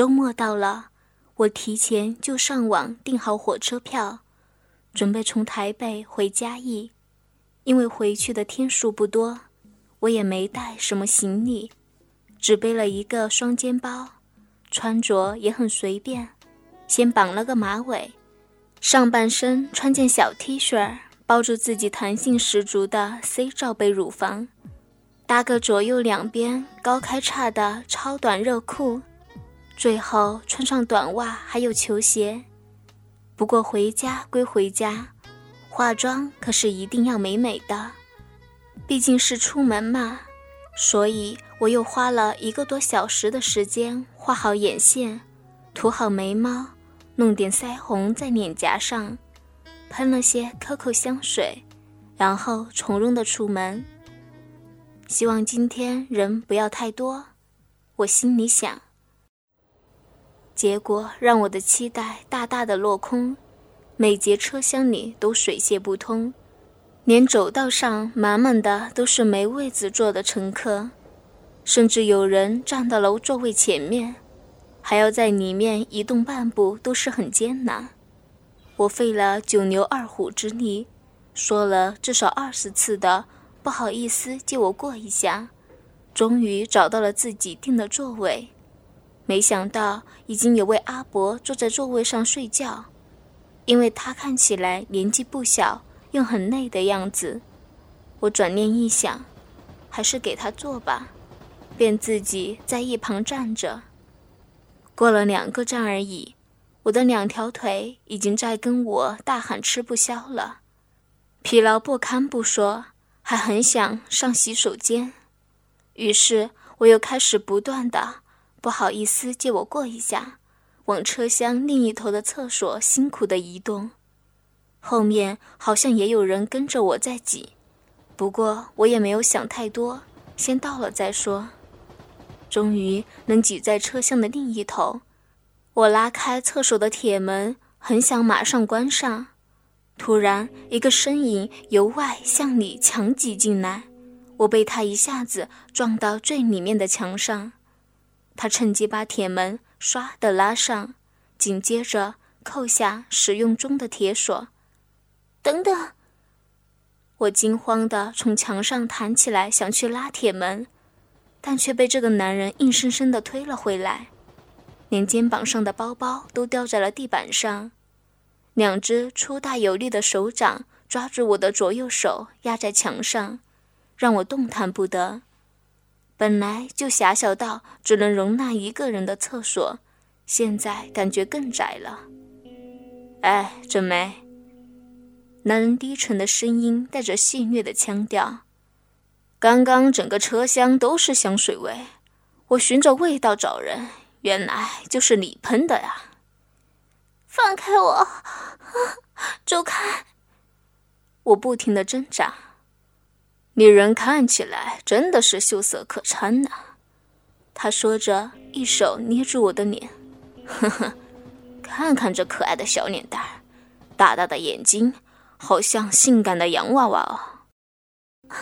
周末到了，我提前就上网订好火车票，准备从台北回嘉义。因为回去的天数不多，我也没带什么行李，只背了一个双肩包，穿着也很随便，先绑了个马尾，上半身穿件小 T 恤，包住自己弹性十足的 C 罩杯乳房，搭个左右两边高开叉的超短热裤。最后穿上短袜，还有球鞋。不过回家归回家，化妆可是一定要美美的，毕竟是出门嘛。所以我又花了一个多小时的时间画好眼线，涂好眉毛，弄点腮红在脸颊上，喷了些 COCO 香水，然后从容的出门。希望今天人不要太多，我心里想。结果让我的期待大大的落空，每节车厢里都水泄不通，连走道上满满的都是没位子坐的乘客，甚至有人站到了座位前面，还要在里面移动半步都是很艰难。我费了九牛二虎之力，说了至少二十次的“不好意思，借我过一下”，终于找到了自己订的座位。没想到已经有位阿伯坐在座位上睡觉，因为他看起来年纪不小，又很累的样子。我转念一想，还是给他坐吧，便自己在一旁站着。过了两个站而已，我的两条腿已经在跟我大喊吃不消了，疲劳不堪不说，还很想上洗手间。于是我又开始不断的。不好意思，借我过一下，往车厢另一头的厕所辛苦的移动。后面好像也有人跟着我在挤，不过我也没有想太多，先到了再说。终于能挤在车厢的另一头，我拉开厕所的铁门，很想马上关上。突然，一个身影由外向里强挤进来，我被他一下子撞到最里面的墙上。他趁机把铁门唰的拉上，紧接着扣下使用中的铁锁。等等！我惊慌的从墙上弹起来，想去拉铁门，但却被这个男人硬生生的推了回来，连肩膀上的包包都掉在了地板上。两只粗大有力的手掌抓住我的左右手，压在墙上，让我动弹不得。本来就狭小到只能容纳一个人的厕所，现在感觉更窄了。哎，准梅。男人低沉的声音带着戏谑的腔调。刚刚整个车厢都是香水味，我循着味道找人，原来就是你喷的呀！放开我，走开！我不停的挣扎。女人看起来真的是秀色可餐呐，他说着，一手捏住我的脸，呵呵，看看这可爱的小脸蛋儿，大大的眼睛，好像性感的洋娃娃哦。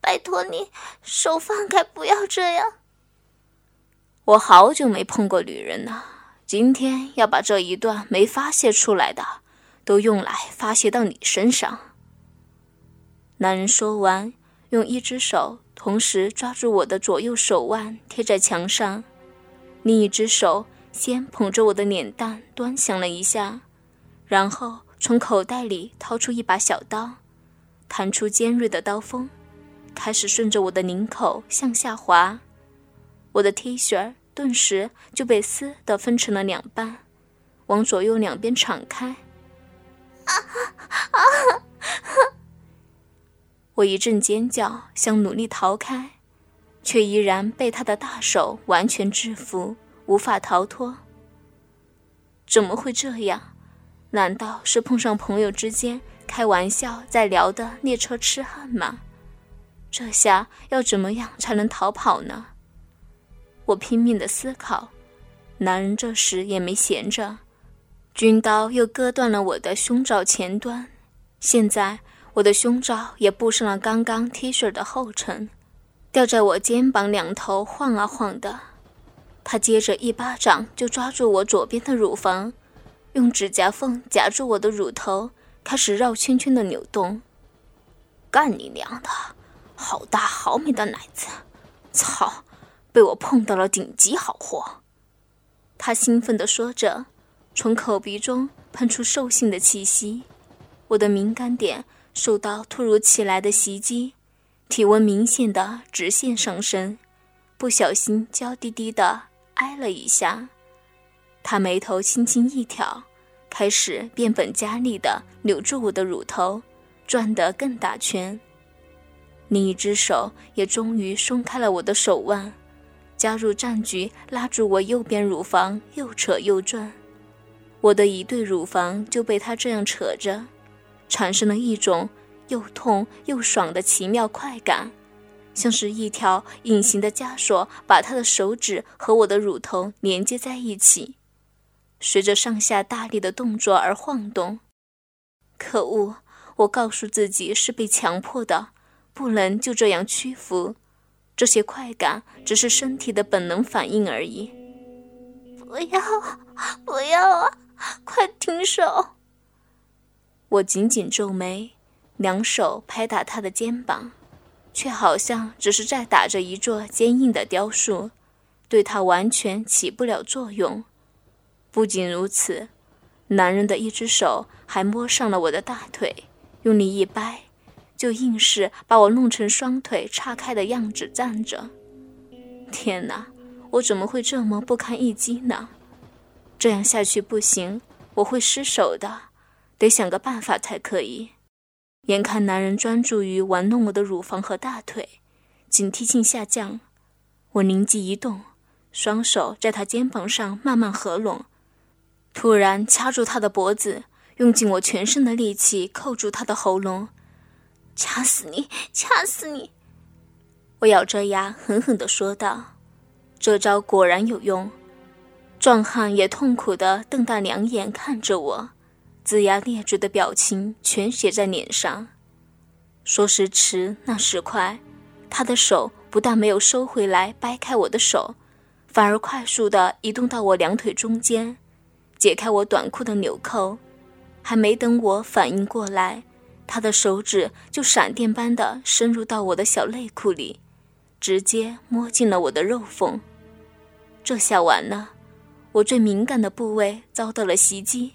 拜托你，手放开，不要这样。我好久没碰过女人了，今天要把这一段没发泄出来的，都用来发泄到你身上。男人说完，用一只手同时抓住我的左右手腕，贴在墙上；另一只手先捧着我的脸蛋，端详了一下，然后从口袋里掏出一把小刀，弹出尖锐的刀锋，开始顺着我的领口向下滑。我的 T 恤顿时就被撕得分成了两半，往左右两边敞开。啊啊！我一阵尖叫，想努力逃开，却依然被他的大手完全制服，无法逃脱。怎么会这样？难道是碰上朋友之间开玩笑在聊的列车痴汉吗？这下要怎么样才能逃跑呢？我拼命的思考。男人这时也没闲着，军刀又割断了我的胸罩前端，现在。我的胸罩也布上了刚刚 T 恤的后层，吊在我肩膀两头晃啊晃的。他接着一巴掌就抓住我左边的乳房，用指甲缝夹住我的乳头，开始绕圈圈的扭动。干你娘的！好大好美的奶子！操，被我碰到了顶级好货！他兴奋地说着，从口鼻中喷出兽性的气息。我的敏感点受到突如其来的袭击，体温明显的直线上升，不小心娇滴滴的挨了一下。他眉头轻轻一挑，开始变本加厉的扭住我的乳头，转得更大圈。另一只手也终于松开了我的手腕，加入战局，拉住我右边乳房，又扯又转。我的一对乳房就被他这样扯着，产生了一种又痛又爽的奇妙快感，像是一条隐形的枷锁，把他的手指和我的乳头连接在一起，随着上下大力的动作而晃动。可恶！我告诉自己是被强迫的。不能就这样屈服，这些快感只是身体的本能反应而已。不要，不要啊！快停手！我紧紧皱眉，两手拍打他的肩膀，却好像只是在打着一座坚硬的雕塑，对他完全起不了作用。不仅如此，男人的一只手还摸上了我的大腿，用力一掰。就硬是把我弄成双腿岔开的样子站着。天哪，我怎么会这么不堪一击呢？这样下去不行，我会失手的，得想个办法才可以。眼看男人专注于玩弄我的乳房和大腿，警惕性下降，我灵机一动，双手在他肩膀上慢慢合拢，突然掐住他的脖子，用尽我全身的力气扣住他的喉咙。掐死你！掐死你！我咬着牙狠狠地说道。这招果然有用，壮汉也痛苦地瞪大两眼看着我，龇牙咧嘴的表情全写在脸上。说时迟，那时快，他的手不但没有收回来掰开我的手，反而快速地移动到我两腿中间，解开我短裤的纽扣。还没等我反应过来。他的手指就闪电般的深入到我的小内裤里，直接摸进了我的肉缝。这下完了，我最敏感的部位遭到了袭击，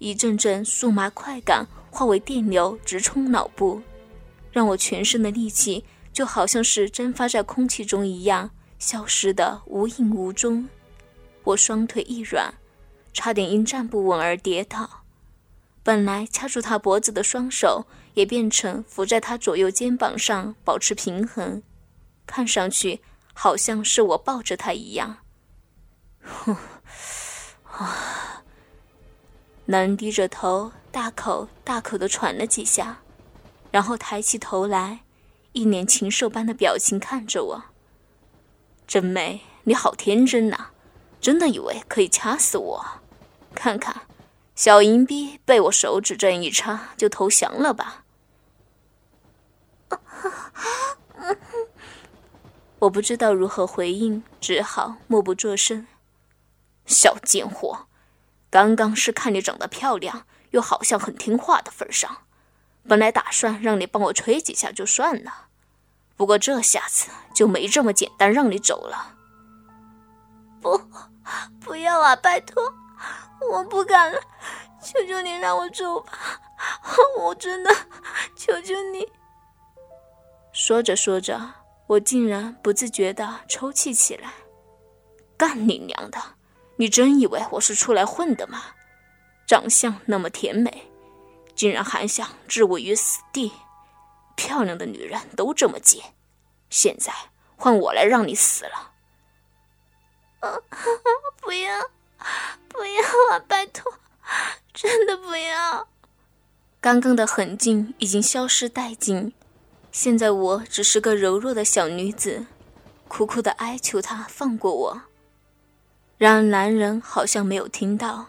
一阵阵酥麻快感化为电流直冲脑部，让我全身的力气就好像是蒸发在空气中一样，消失的无影无踪。我双腿一软，差点因站不稳而跌倒。本来掐住他脖子的双手，也变成扶在他左右肩膀上保持平衡，看上去好像是我抱着他一样。呼，啊！男人低着头，大口大口的喘了几下，然后抬起头来，一脸禽兽般的表情看着我。真美，你好天真呐，真的以为可以掐死我？看看。小银币被我手指这样一插就投降了吧？我不知道如何回应，只好默不作声。小贱货，刚刚是看你长得漂亮，又好像很听话的份上，本来打算让你帮我吹几下就算了，不过这下子就没这么简单让你走了。不，不要啊！拜托。我不敢了，求求你让我走吧！我真的，求求你。说着说着，我竟然不自觉的抽泣起来。干你娘的！你真以为我是出来混的吗？长相那么甜美，竟然还想置我于死地！漂亮的女人都这么贱，现在换我来让你死了！不要！不要啊！拜托，真的不要！刚刚的狠劲已经消失殆尽，现在我只是个柔弱的小女子，苦苦的哀求他放过我。然而男人好像没有听到，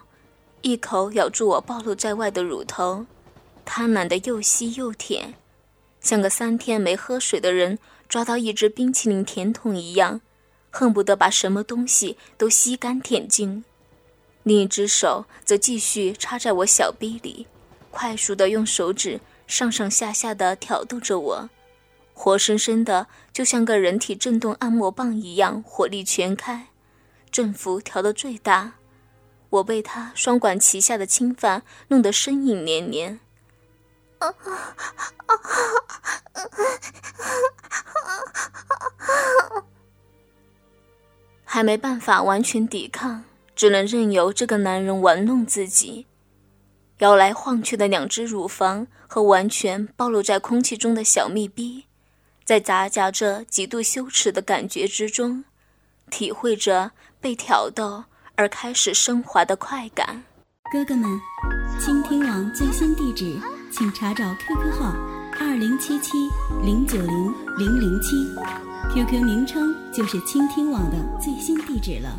一口咬住我暴露在外的乳头，贪婪的又吸又舔，像个三天没喝水的人抓到一只冰淇淋甜筒一样，恨不得把什么东西都吸干舔净，另一只手则继续插在我小臂里，快速的用手指上上下下的挑逗着我，活生生的就像个人体震动按摩棒一样，火力全开，振幅调到最大。我被他双管齐下的侵犯弄得呻吟连连。还没办法完全抵抗，只能任由这个男人玩弄自己。摇来晃去的两只乳房和完全暴露在空气中的小蜜逼，在杂夹着极度羞耻的感觉之中，体会着被挑逗而开始升华的快感。哥哥们，倾听网最新地址，请查找 QQ 号二零七七零九零零零七。QQ 名称就是倾听网的最新地址了。